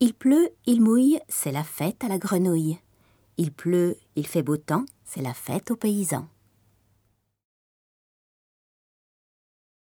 Il pleut, il mouille, c'est la fête à la grenouille. Il pleut, il fait beau temps, c'est la fête aux paysans.